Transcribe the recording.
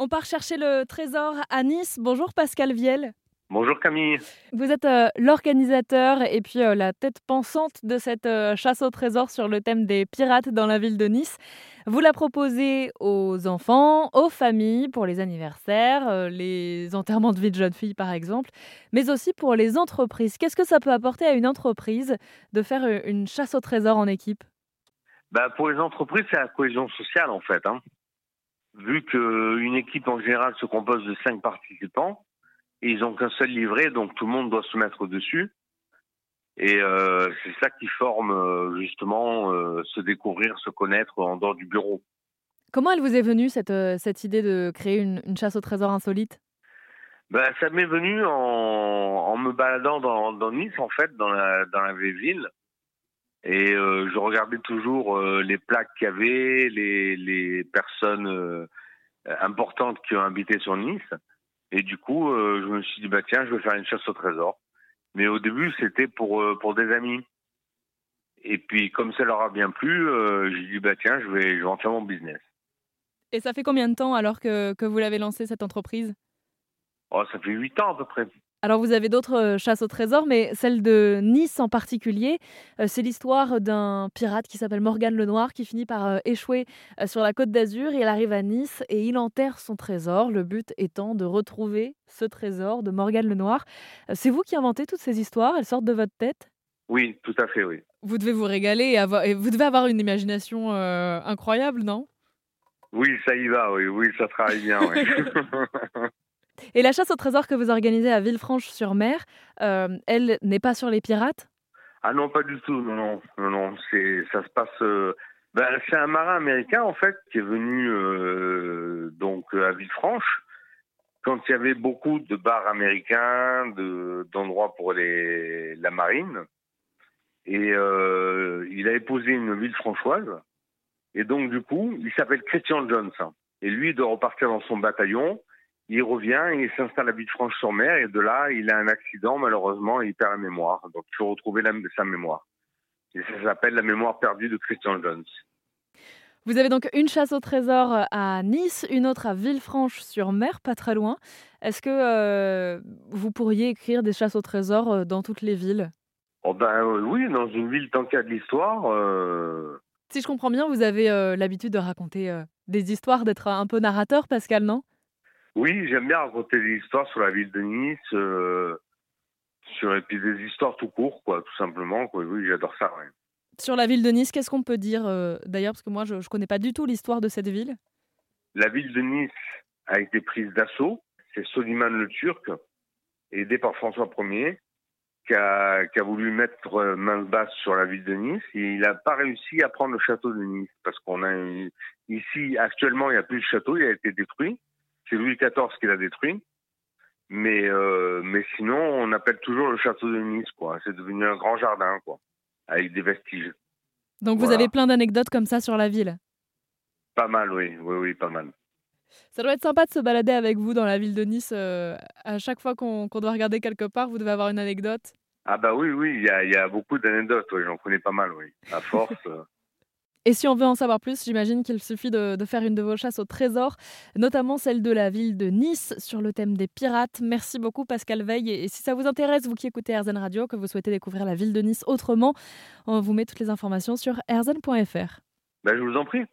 On part chercher le trésor à Nice. Bonjour Pascal Viel. Bonjour Camille. Vous êtes euh, l'organisateur et puis euh, la tête pensante de cette euh, chasse au trésor sur le thème des pirates dans la ville de Nice. Vous la proposez aux enfants, aux familles, pour les anniversaires, les enterrements de vie de jeunes filles par exemple, mais aussi pour les entreprises. Qu'est-ce que ça peut apporter à une entreprise de faire une chasse au trésor en équipe? Bah, Pour les entreprises, c'est la cohésion sociale en fait. Hein. Vu qu'une équipe en général se compose de cinq participants, et ils ont qu'un seul livret, donc tout le monde doit se mettre dessus. Et euh, c'est ça qui forme euh, justement euh, se découvrir, se connaître en dehors du bureau. Comment elle vous est venue cette, cette idée de créer une, une chasse au trésor insolite? Ben, Ça m'est venu en, en, me baladant dans, dans, Nice, en fait, dans la, dans la vieille ville. Et je regardais toujours les plaques qu'il y avait, les, les personnes importantes qui ont habité sur Nice. Et du coup, euh, je me suis dit, bah tiens, je vais faire une chasse au trésor. Mais au début, c'était pour, euh, pour des amis. Et puis, comme ça leur a bien plu, euh, j'ai dit, bah tiens, je vais, je vais en faire mon business. Et ça fait combien de temps alors que, que vous l'avez lancé, cette entreprise? Oh, ça fait huit ans à peu près. Alors vous avez d'autres euh, chasses au trésor, mais celle de Nice en particulier, euh, c'est l'histoire d'un pirate qui s'appelle Morgane Lenoir qui finit par euh, échouer sur la côte d'Azur. Il arrive à Nice et il enterre son trésor, le but étant de retrouver ce trésor de Morgane Lenoir. C'est vous qui inventez toutes ces histoires, elles sortent de votre tête? Oui, tout à fait, oui. Vous devez vous régaler et, avoir... et vous devez avoir une imagination incroyable, non? Oui, ça y va, oui, oui, ça travaille bien, oui. Et la chasse au trésor que vous organisez à Villefranche-sur-Mer, euh, elle n'est pas sur les pirates? Ah non, pas du tout. Non, non, non. C'est, ça se passe. Euh, ben, c'est un marin américain en fait qui est venu euh, donc à Villefranche quand il y avait beaucoup de bars américains, de, d'endroits pour les, la marine. Et il a épousé une ville franchoise. Et donc, du coup, il s'appelle Christian Jones. Et lui, il doit repartir dans son bataillon il revient, il s'installe à Villefranche-sur-Mer et de là, il a un accident, malheureusement, il perd la mémoire. Donc, il faut retrouver l'âme de sa mémoire. Et ça s'appelle la mémoire perdue de Christian Jones. Vous avez donc une chasse au trésor à Nice, une autre à Villefranche-sur-Mer, pas très loin. Est-ce que euh, vous pourriez écrire des chasses au trésor euh, dans toutes les villes? Oh ben, euh, Oui, dans une ville tant qu'il y a de l'histoire. Si je comprends bien, vous avez l'habitude de raconter des histoires, d'être un peu narrateur, Pascal, non? Oui, j'aime bien raconter des histoires sur la ville de Nice, euh, sur et puis des histoires tout court, quoi, tout simplement. Quoi. Oui, j'adore ça. Sur la ville de Nice, qu'est-ce qu'on peut dire euh, d'ailleurs? Parce que moi, je ne connais pas du tout l'histoire de cette ville. La ville de Nice a été prise d'assaut. C'est Soliman le Turc, aidé par François Ier, qui a, qui a voulu mettre main basse sur la ville de Nice. Et il n'a pas réussi à prendre le château de Nice parce qu'on a ici actuellement il n'y a plus de château, il a été détruit. C'est Louis XIV qui l'a détruit. Mais, euh, mais sinon, on appelle toujours le château de Nice, quoi. C'est devenu un grand jardin, quoi, avec des vestiges. Donc vous avez plein d'anecdotes comme ça sur la ville? Pas mal, oui, oui, oui, pas mal. Ça doit être sympa de se balader avec vous dans la ville de Nice. Euh, à chaque fois qu'on doit regarder quelque part, vous devez avoir une anecdote. Ah bah oui, oui, il y a, y a, beaucoup d'anecdotes, oui, j'en connais pas mal, oui. À force. Euh, et si on veut en savoir plus, j'imagine qu'il suffit de, faire une de vos chasses au trésor, notamment celle de la ville de Nice sur le thème des pirates. Merci beaucoup Pascal Veil. Et si ça vous intéresse, vous qui écoutez RZN Radio, que vous souhaitez découvrir la ville de Nice autrement, on vous met toutes les informations sur rzn.fr. Ben, je vous en prie.